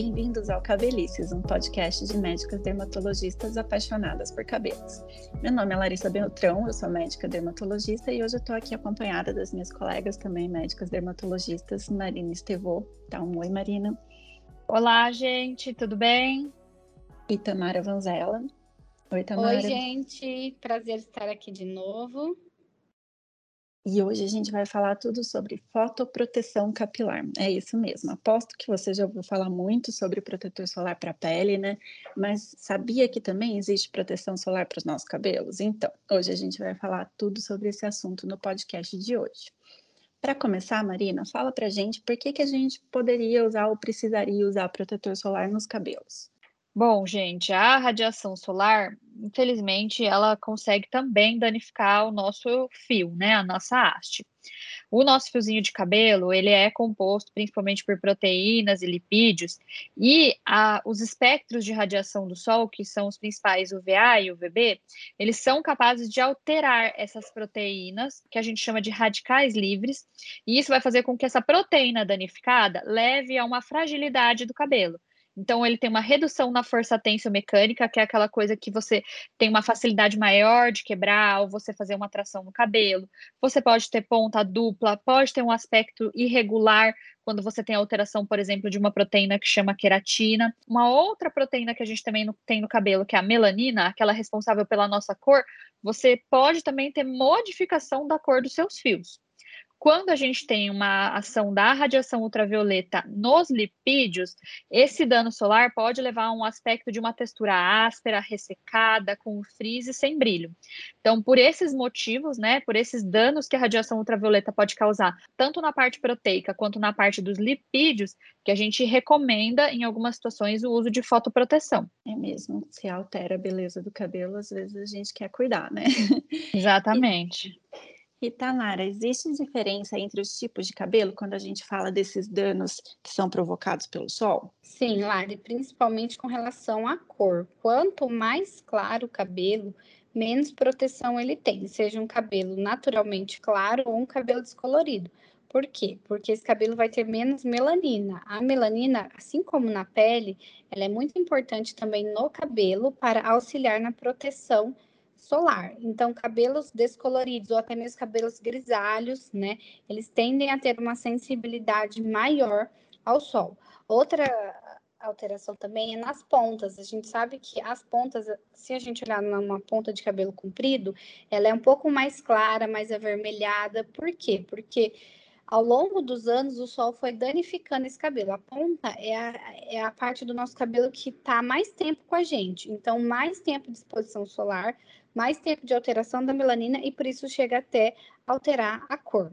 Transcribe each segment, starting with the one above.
bem-vindos ao Cabelices, um podcast de médicas dermatologistas apaixonadas por cabelos. Meu nome é Larissa Beltrão, eu sou médica dermatologista e hoje eu estou aqui acompanhada das minhas colegas também médicas dermatologistas, Marina Estevô. Tá um oi, Marina. Olá, gente, tudo bem? E Tamara Vanzella. Oi, Tamara. Oi, gente, prazer estar aqui de novo. E hoje a gente vai falar tudo sobre fotoproteção capilar. É isso mesmo. Aposto que você já ouviu falar muito sobre protetor solar para a pele, né? Mas sabia que também existe proteção solar para os nossos cabelos? Então, hoje a gente vai falar tudo sobre esse assunto no podcast de hoje. Para começar, Marina, fala para gente por que, que a gente poderia usar ou precisaria usar protetor solar nos cabelos. Bom, gente, a radiação solar, infelizmente, ela consegue também danificar o nosso fio, né, a nossa haste. O nosso fiozinho de cabelo, ele é composto principalmente por proteínas e lipídios, e a, os espectros de radiação do Sol, que são os principais UVA e UVB, eles são capazes de alterar essas proteínas, que a gente chama de radicais livres, e isso vai fazer com que essa proteína danificada leve a uma fragilidade do cabelo. Então, ele tem uma redução na força mecânica, que é aquela coisa que você tem uma facilidade maior de quebrar ou você fazer uma tração no cabelo. Você pode ter ponta dupla, pode ter um aspecto irregular quando você tem alteração, por exemplo, de uma proteína que chama queratina. Uma outra proteína que a gente também tem no cabelo, que é a melanina, aquela responsável pela nossa cor, você pode também ter modificação da cor dos seus fios. Quando a gente tem uma ação da radiação ultravioleta nos lipídios, esse dano solar pode levar a um aspecto de uma textura áspera, ressecada, com frizz e sem brilho. Então, por esses motivos, né, por esses danos que a radiação ultravioleta pode causar, tanto na parte proteica quanto na parte dos lipídios, que a gente recomenda, em algumas situações, o uso de fotoproteção. É mesmo, se altera a beleza do cabelo, às vezes a gente quer cuidar, né? Exatamente. E... Rita Lara, existe diferença entre os tipos de cabelo quando a gente fala desses danos que são provocados pelo sol? Sim, Lari, principalmente com relação à cor. Quanto mais claro o cabelo, menos proteção ele tem, seja um cabelo naturalmente claro ou um cabelo descolorido. Por quê? Porque esse cabelo vai ter menos melanina. A melanina, assim como na pele, ela é muito importante também no cabelo para auxiliar na proteção solar. Então, cabelos descoloridos ou até mesmo cabelos grisalhos, né? Eles tendem a ter uma sensibilidade maior ao sol. Outra alteração também é nas pontas. A gente sabe que as pontas, se a gente olhar numa ponta de cabelo comprido, ela é um pouco mais clara, mais avermelhada. Por quê? Porque ao longo dos anos, o sol foi danificando esse cabelo. A ponta é a, é a parte do nosso cabelo que está mais tempo com a gente. Então, mais tempo de exposição solar, mais tempo de alteração da melanina e por isso chega até alterar a cor.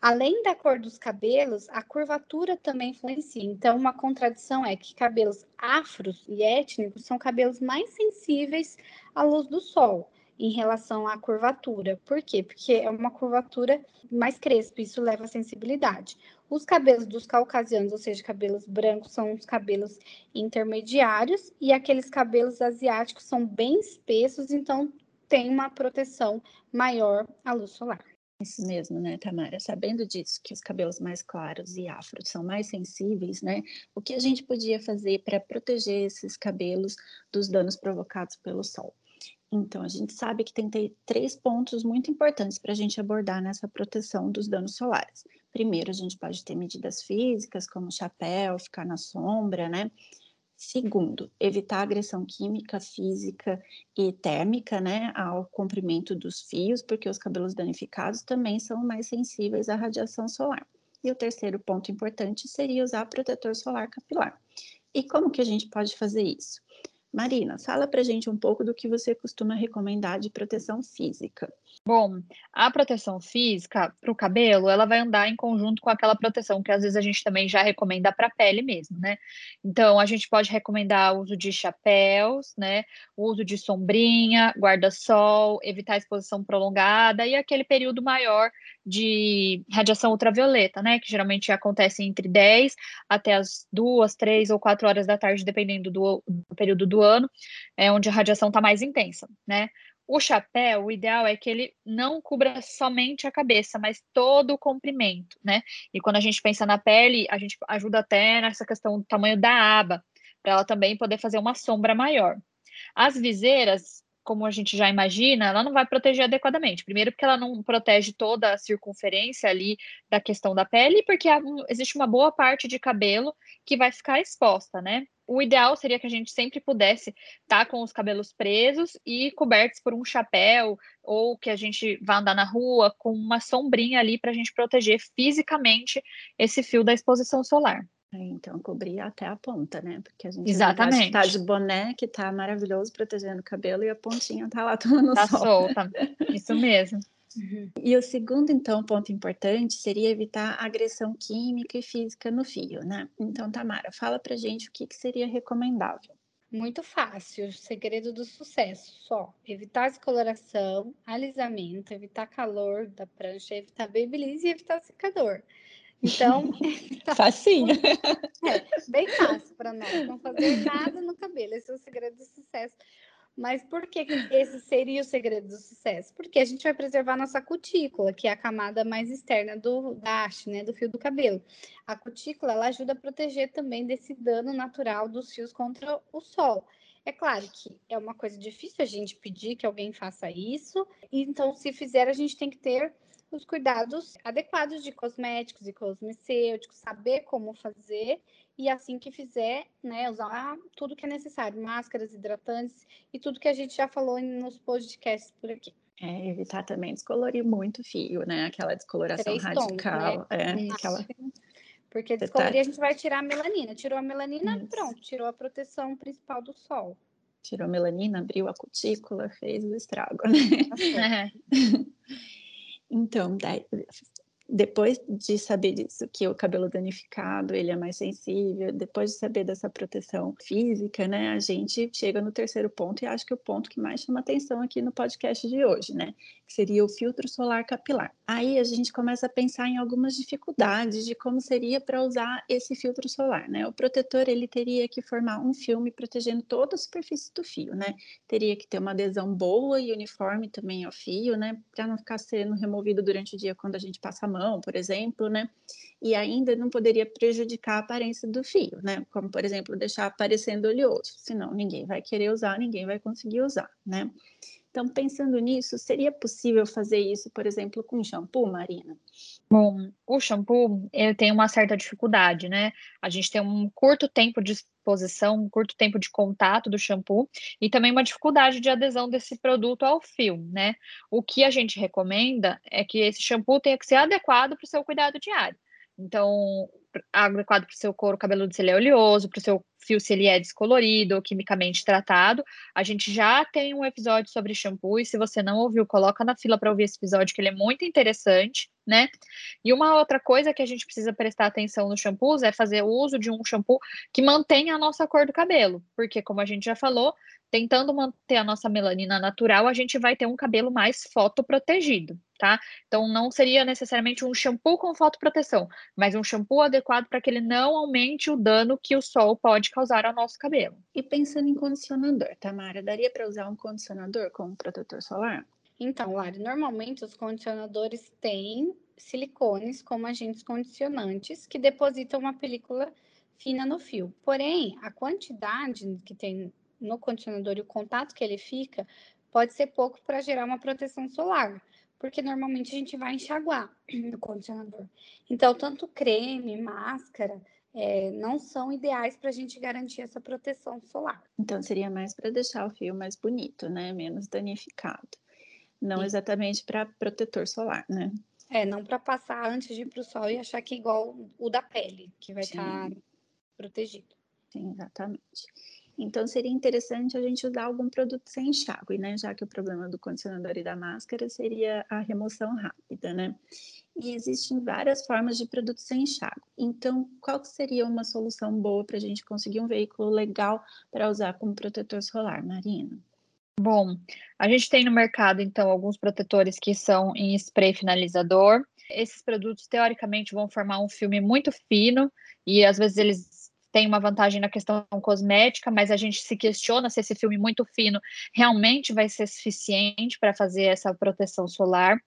Além da cor dos cabelos, a curvatura também influencia. Então, uma contradição é que cabelos afros e étnicos são cabelos mais sensíveis à luz do sol em relação à curvatura. Por quê? Porque é uma curvatura mais crespa, isso leva a sensibilidade. Os cabelos dos caucasianos, ou seja, cabelos brancos, são os cabelos intermediários, e aqueles cabelos asiáticos são bem espessos, então tem uma proteção maior à luz solar. Isso mesmo, né, Tamara? Sabendo disso, que os cabelos mais claros e afros são mais sensíveis, né? O que a gente podia fazer para proteger esses cabelos dos danos provocados pelo sol? Então, a gente sabe que tem três pontos muito importantes para a gente abordar nessa proteção dos danos solares. Primeiro, a gente pode ter medidas físicas, como chapéu, ficar na sombra, né? Segundo, evitar agressão química, física e térmica, né, ao comprimento dos fios, porque os cabelos danificados também são mais sensíveis à radiação solar. E o terceiro ponto importante seria usar protetor solar capilar. E como que a gente pode fazer isso? Marina, fala para gente um pouco do que você costuma recomendar de proteção física. Bom, a proteção física para o cabelo, ela vai andar em conjunto com aquela proteção que às vezes a gente também já recomenda para a pele mesmo, né? Então, a gente pode recomendar o uso de chapéus, né? O uso de sombrinha, guarda-sol, evitar exposição prolongada e aquele período maior de radiação ultravioleta, né? Que geralmente acontece entre 10 até as 2, 3 ou 4 horas da tarde, dependendo do, do período do ano, é onde a radiação está mais intensa, né? O chapéu, o ideal é que ele não cubra somente a cabeça, mas todo o comprimento, né? E quando a gente pensa na pele, a gente ajuda até nessa questão do tamanho da aba, para ela também poder fazer uma sombra maior. As viseiras, como a gente já imagina, ela não vai proteger adequadamente. Primeiro, porque ela não protege toda a circunferência ali da questão da pele, porque existe uma boa parte de cabelo que vai ficar exposta, né? O ideal seria que a gente sempre pudesse estar tá com os cabelos presos e cobertos por um chapéu, ou que a gente vá andar na rua com uma sombrinha ali para a gente proteger fisicamente esse fio da exposição solar. É, então, cobrir até a ponta, né? Porque a gente Exatamente. tá de boné, que tá maravilhoso, protegendo o cabelo, e a pontinha tá lá tomando tá sol. Tá solta, isso mesmo. Uhum. E o segundo, então, ponto importante seria evitar agressão química e física no fio, né? Então, Tamara, fala pra gente o que, que seria recomendável. Muito fácil, o segredo do sucesso, só evitar descoloração, alisamento, evitar calor da prancha, evitar babyliss e evitar secador. Então, facinho. É, bem fácil para nós, não fazer nada no cabelo, esse é o segredo do sucesso. Mas por que esse seria o segredo do sucesso? Porque a gente vai preservar nossa cutícula, que é a camada mais externa do da haste, né, do fio do cabelo. A cutícula ela ajuda a proteger também desse dano natural dos fios contra o sol. É claro que é uma coisa difícil a gente pedir que alguém faça isso, então se fizer a gente tem que ter os cuidados adequados de cosméticos e cosmecêuticos, saber como fazer e assim que fizer, né, usar tudo que é necessário, máscaras, hidratantes e tudo que a gente já falou nos podcasts por aqui. É, evitar também descolorir muito fio, né? Aquela descoloração Três radical. Né? é, aquela... Porque descolorir tá... a gente vai tirar a melanina. Tirou a melanina, Isso. pronto, tirou a proteção principal do sol. Tirou a melanina, abriu a cutícula, fez o estrago, né? Então, depois de saber disso, que o cabelo danificado ele é mais sensível, depois de saber dessa proteção física, né, a gente chega no terceiro ponto e acho que é o ponto que mais chama atenção aqui no podcast de hoje, né, que seria o filtro solar capilar. Aí a gente começa a pensar em algumas dificuldades de como seria para usar esse filtro solar, né? O protetor ele teria que formar um filme protegendo toda a superfície do fio, né? Teria que ter uma adesão boa e uniforme também ao fio, né, para não ficar sendo removido durante o dia quando a gente passa a mão mão, por exemplo, né? E ainda não poderia prejudicar a aparência do fio, né? Como, por exemplo, deixar aparecendo oleoso, senão ninguém vai querer usar, ninguém vai conseguir usar, né? Então, pensando nisso, seria possível fazer isso, por exemplo, com shampoo, Marina? Bom, o shampoo ele tem uma certa dificuldade, né? A gente tem um curto tempo de exposição, um curto tempo de contato do shampoo e também uma dificuldade de adesão desse produto ao fio, né? O que a gente recomenda é que esse shampoo tenha que ser adequado para o seu cuidado diário. Então, adequado para o seu couro cabeludo se ele é oleoso, para o seu fio se ele é descolorido ou quimicamente tratado. A gente já tem um episódio sobre shampoo e se você não ouviu, coloca na fila para ouvir esse episódio que ele é muito interessante, né? E uma outra coisa que a gente precisa prestar atenção nos shampoos é fazer o uso de um shampoo que mantenha a nossa cor do cabelo, porque como a gente já falou, tentando manter a nossa melanina natural, a gente vai ter um cabelo mais fotoprotegido, tá? Então, não seria necessariamente um shampoo com fotoproteção, mas um shampoo adequado para que ele não aumente o dano que o sol pode causar ao nosso cabelo. E pensando em condicionador, Tamara, daria para usar um condicionador com um protetor solar? Então, Lari, normalmente os condicionadores têm silicones como agentes condicionantes que depositam uma película fina no fio. Porém, a quantidade que tem no condicionador e o contato que ele fica pode ser pouco para gerar uma proteção solar, porque normalmente a gente vai enxaguar no condicionador. Então, tanto creme, máscara, é, não são ideais para a gente garantir essa proteção solar. Então, seria mais para deixar o fio mais bonito, né? Menos danificado. Não Sim. exatamente para protetor solar, né? É, não para passar antes de ir para o sol e achar que é igual o da pele, que vai estar tá protegido. Sim, exatamente. Então, seria interessante a gente usar algum produto sem enxágue, né? Já que o problema do condicionador e da máscara seria a remoção rápida, né? E existem várias formas de produto sem enxágue. Então, qual seria uma solução boa para a gente conseguir um veículo legal para usar como protetor solar, Marina? Bom, a gente tem no mercado, então, alguns protetores que são em spray finalizador. Esses produtos, teoricamente, vão formar um filme muito fino e às vezes eles tem uma vantagem na questão cosmética, mas a gente se questiona se esse filme muito fino realmente vai ser suficiente para fazer essa proteção solar.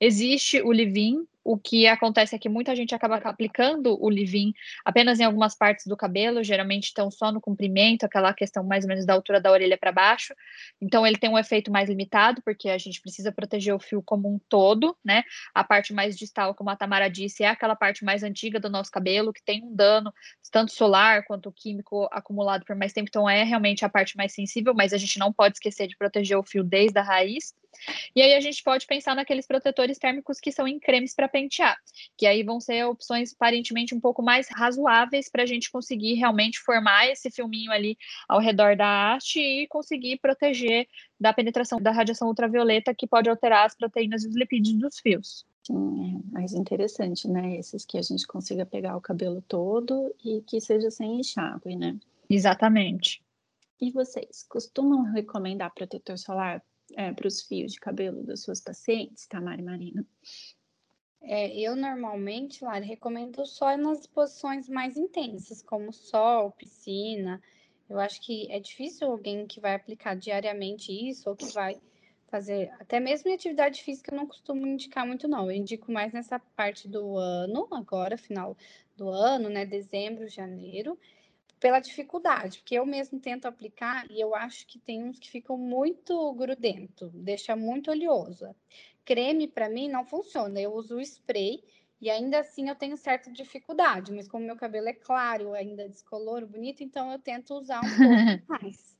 Existe o Livin, o que acontece é que muita gente acaba aplicando o leave-in apenas em algumas partes do cabelo, geralmente estão só no comprimento, aquela questão mais ou menos da altura da orelha para baixo. Então ele tem um efeito mais limitado, porque a gente precisa proteger o fio como um todo, né? A parte mais distal, como a Tamara disse, é aquela parte mais antiga do nosso cabelo, que tem um dano, tanto solar quanto químico acumulado por mais tempo. Então é realmente a parte mais sensível, mas a gente não pode esquecer de proteger o fio desde a raiz. E aí a gente pode pensar naqueles protetores térmicos que são em cremes para pentear, que aí vão ser opções aparentemente um pouco mais razoáveis para a gente conseguir realmente formar esse filminho ali ao redor da haste e conseguir proteger da penetração da radiação ultravioleta que pode alterar as proteínas e os lipídios dos fios. Sim, é mais interessante, né? Esses que a gente consiga pegar o cabelo todo e que seja sem enxágue, né? Exatamente. E vocês costumam recomendar protetor solar é, para os fios de cabelo das suas pacientes, Tamara e Marina? É, eu normalmente, Lara, recomendo só nas posições mais intensas, como sol, piscina. Eu acho que é difícil alguém que vai aplicar diariamente isso ou que vai fazer, até mesmo em atividade física, eu não costumo indicar muito, não. Eu indico mais nessa parte do ano, agora, final do ano, né? Dezembro, janeiro pela dificuldade, porque eu mesmo tento aplicar e eu acho que tem uns que ficam muito grudento, deixa muito oleoso. Creme para mim não funciona, eu uso o spray e ainda assim eu tenho certa dificuldade, mas como meu cabelo é claro, ainda descoloro, bonito, então eu tento usar um pouco mais.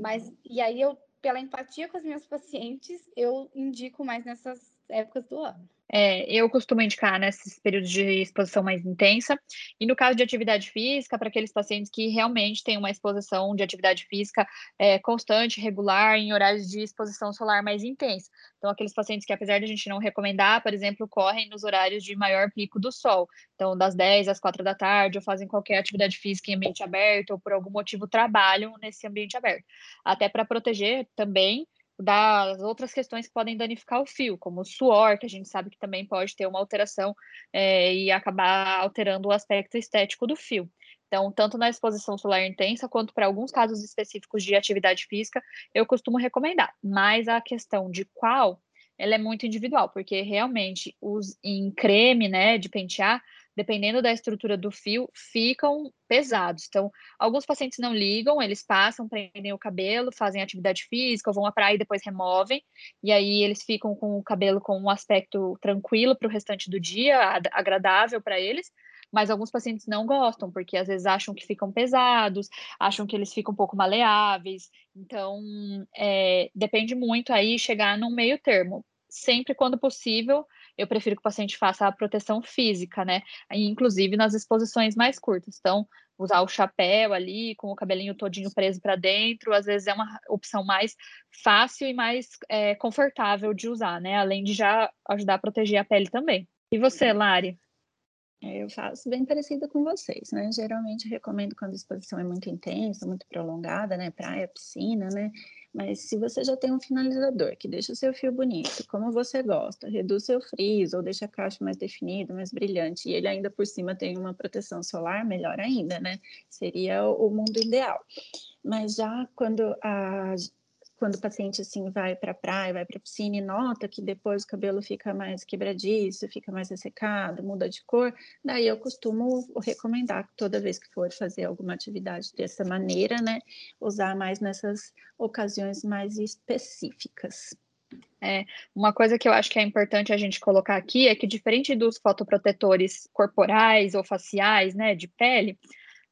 Mas e aí eu pela empatia com as minhas pacientes, eu indico mais nessas épocas do ano. É, eu costumo indicar nesses períodos de exposição mais intensa. E no caso de atividade física, para aqueles pacientes que realmente têm uma exposição de atividade física é, constante, regular, em horários de exposição solar mais intensa. Então, aqueles pacientes que, apesar de a gente não recomendar, por exemplo, correm nos horários de maior pico do sol. Então, das 10 às 4 da tarde, ou fazem qualquer atividade física em ambiente aberto, ou por algum motivo trabalham nesse ambiente aberto. Até para proteger também das outras questões que podem danificar o fio, como o suor, que a gente sabe que também pode ter uma alteração é, e acabar alterando o aspecto estético do fio. Então, tanto na exposição solar intensa, quanto para alguns casos específicos de atividade física, eu costumo recomendar. Mas a questão de qual, ela é muito individual, porque realmente os em creme, né, de pentear, dependendo da estrutura do fio, ficam pesados. Então, alguns pacientes não ligam, eles passam, prendem o cabelo, fazem atividade física, vão à praia e depois removem, e aí eles ficam com o cabelo com um aspecto tranquilo para o restante do dia, agradável para eles. Mas alguns pacientes não gostam, porque às vezes acham que ficam pesados, acham que eles ficam um pouco maleáveis. Então, é, depende muito aí chegar num meio termo. Sempre quando possível, eu prefiro que o paciente faça a proteção física, né? Inclusive nas exposições mais curtas. Então, usar o chapéu ali, com o cabelinho todinho preso para dentro, às vezes é uma opção mais fácil e mais é, confortável de usar, né? Além de já ajudar a proteger a pele também. E você, Lari? É, eu faço bem parecida com vocês, né? Geralmente recomendo quando a exposição é muito intensa, muito prolongada, né? Praia, piscina, né? Mas se você já tem um finalizador que deixa o seu fio bonito, como você gosta, reduz seu frizz ou deixa a caixa mais definida, mais brilhante, e ele ainda por cima tem uma proteção solar, melhor ainda, né? Seria o mundo ideal. Mas já quando a quando o paciente assim vai para a praia, vai para a piscina e nota que depois o cabelo fica mais quebradiço, fica mais ressecado, muda de cor, daí eu costumo recomendar toda vez que for fazer alguma atividade dessa maneira, né, usar mais nessas ocasiões mais específicas. É, uma coisa que eu acho que é importante a gente colocar aqui é que diferente dos fotoprotetores corporais ou faciais, né, de pele,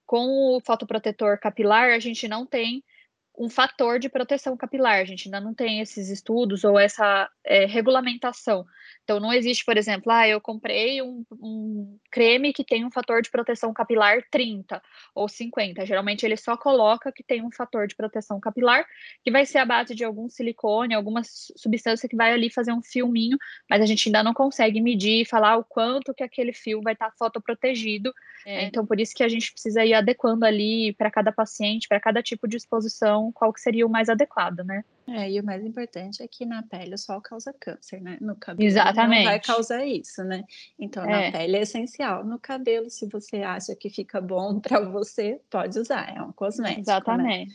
com o fotoprotetor capilar a gente não tem um fator de proteção capilar. A gente ainda não tem esses estudos ou essa é, regulamentação. Então, não existe, por exemplo, ah, eu comprei um, um, creme que tem um fator de proteção capilar 30 ou 50. Geralmente, ele só coloca que tem um fator de proteção capilar, que vai ser a base de algum silicone, alguma substância que vai ali fazer um filminho, mas a gente ainda não consegue medir e falar o quanto que aquele fio vai estar fotoprotegido. É. Então, por isso que a gente precisa ir adequando ali para cada paciente, para cada tipo de exposição, qual que seria o mais adequado, né? É, e o mais importante é que na pele o sol causa câncer, né? No cabelo Exatamente. não vai causar isso, né? Então, É. na pele é essencial. No cabelo, se você acha que fica bom para você, pode usar. É um cosmético, né?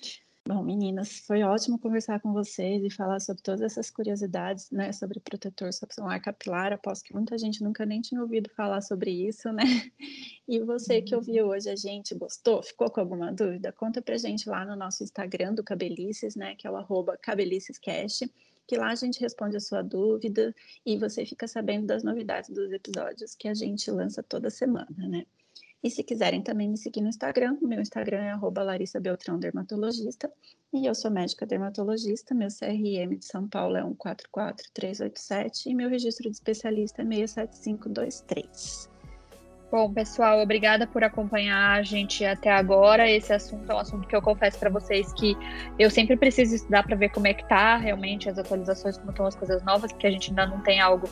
Bom, meninas, foi ótimo conversar com vocês e falar sobre todas essas curiosidades, né, sobre protetor solar capilar. Aposto que muita gente nunca nem tinha ouvido falar sobre isso, né? E você que ouviu hoje a gente, gostou? Ficou com alguma dúvida? Conta pra gente lá no nosso Instagram do Cabelices, né, que é o arroba cabelicescast, que lá a gente responde a sua dúvida e você fica sabendo das novidades dos episódios que a gente lança toda semana, né? E se quiserem também me seguir no Instagram, meu Instagram é arroba Larissa Beltrão Dermatologista. E eu sou médica dermatologista, meu CRM de São Paulo é 144387 e meu registro de especialista é 67523. Bom, pessoal, obrigada por acompanhar a gente até agora. Esse assunto é um assunto que eu confesso para vocês que eu sempre preciso estudar para ver como é que tá realmente as atualizações, como estão as coisas novas, porque a gente ainda não tem algo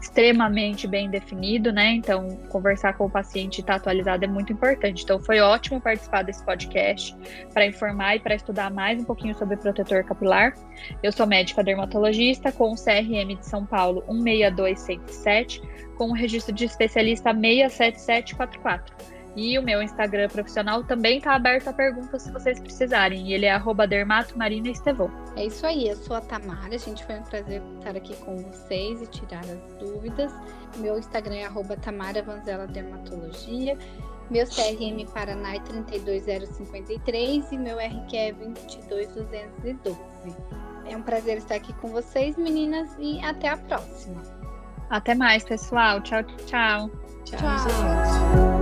extremamente bem definido, né? Então, conversar com o paciente e estar atualizado é muito importante. Então, foi ótimo participar desse podcast para informar e para estudar mais um pouquinho sobre protetor capilar. Eu sou médica dermatologista com o CRM de São Paulo 162107, com o registro de especialista 67744. E o meu Instagram profissional também está aberto a perguntas se vocês precisarem. E ele é arroba dermatomarinaestevon. É isso aí, eu sou a Tamara, gente, foi um prazer estar aqui com vocês e tirar as dúvidas. Meu Instagram é arroba Tamara Vanzela Dermatologia. Meu CRM Paraná é 32053 e meu RQ é 22212. É um prazer estar aqui com vocês, meninas, e até a próxima. Até mais, pessoal. Tchau, tchau. Tchau, Tchau. gente.